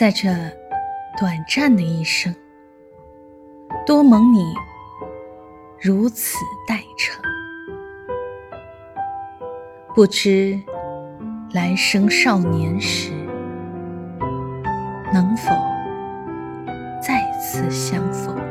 在这短暂的一生多蒙你如此待诚。不知来生少年时能否再次相逢？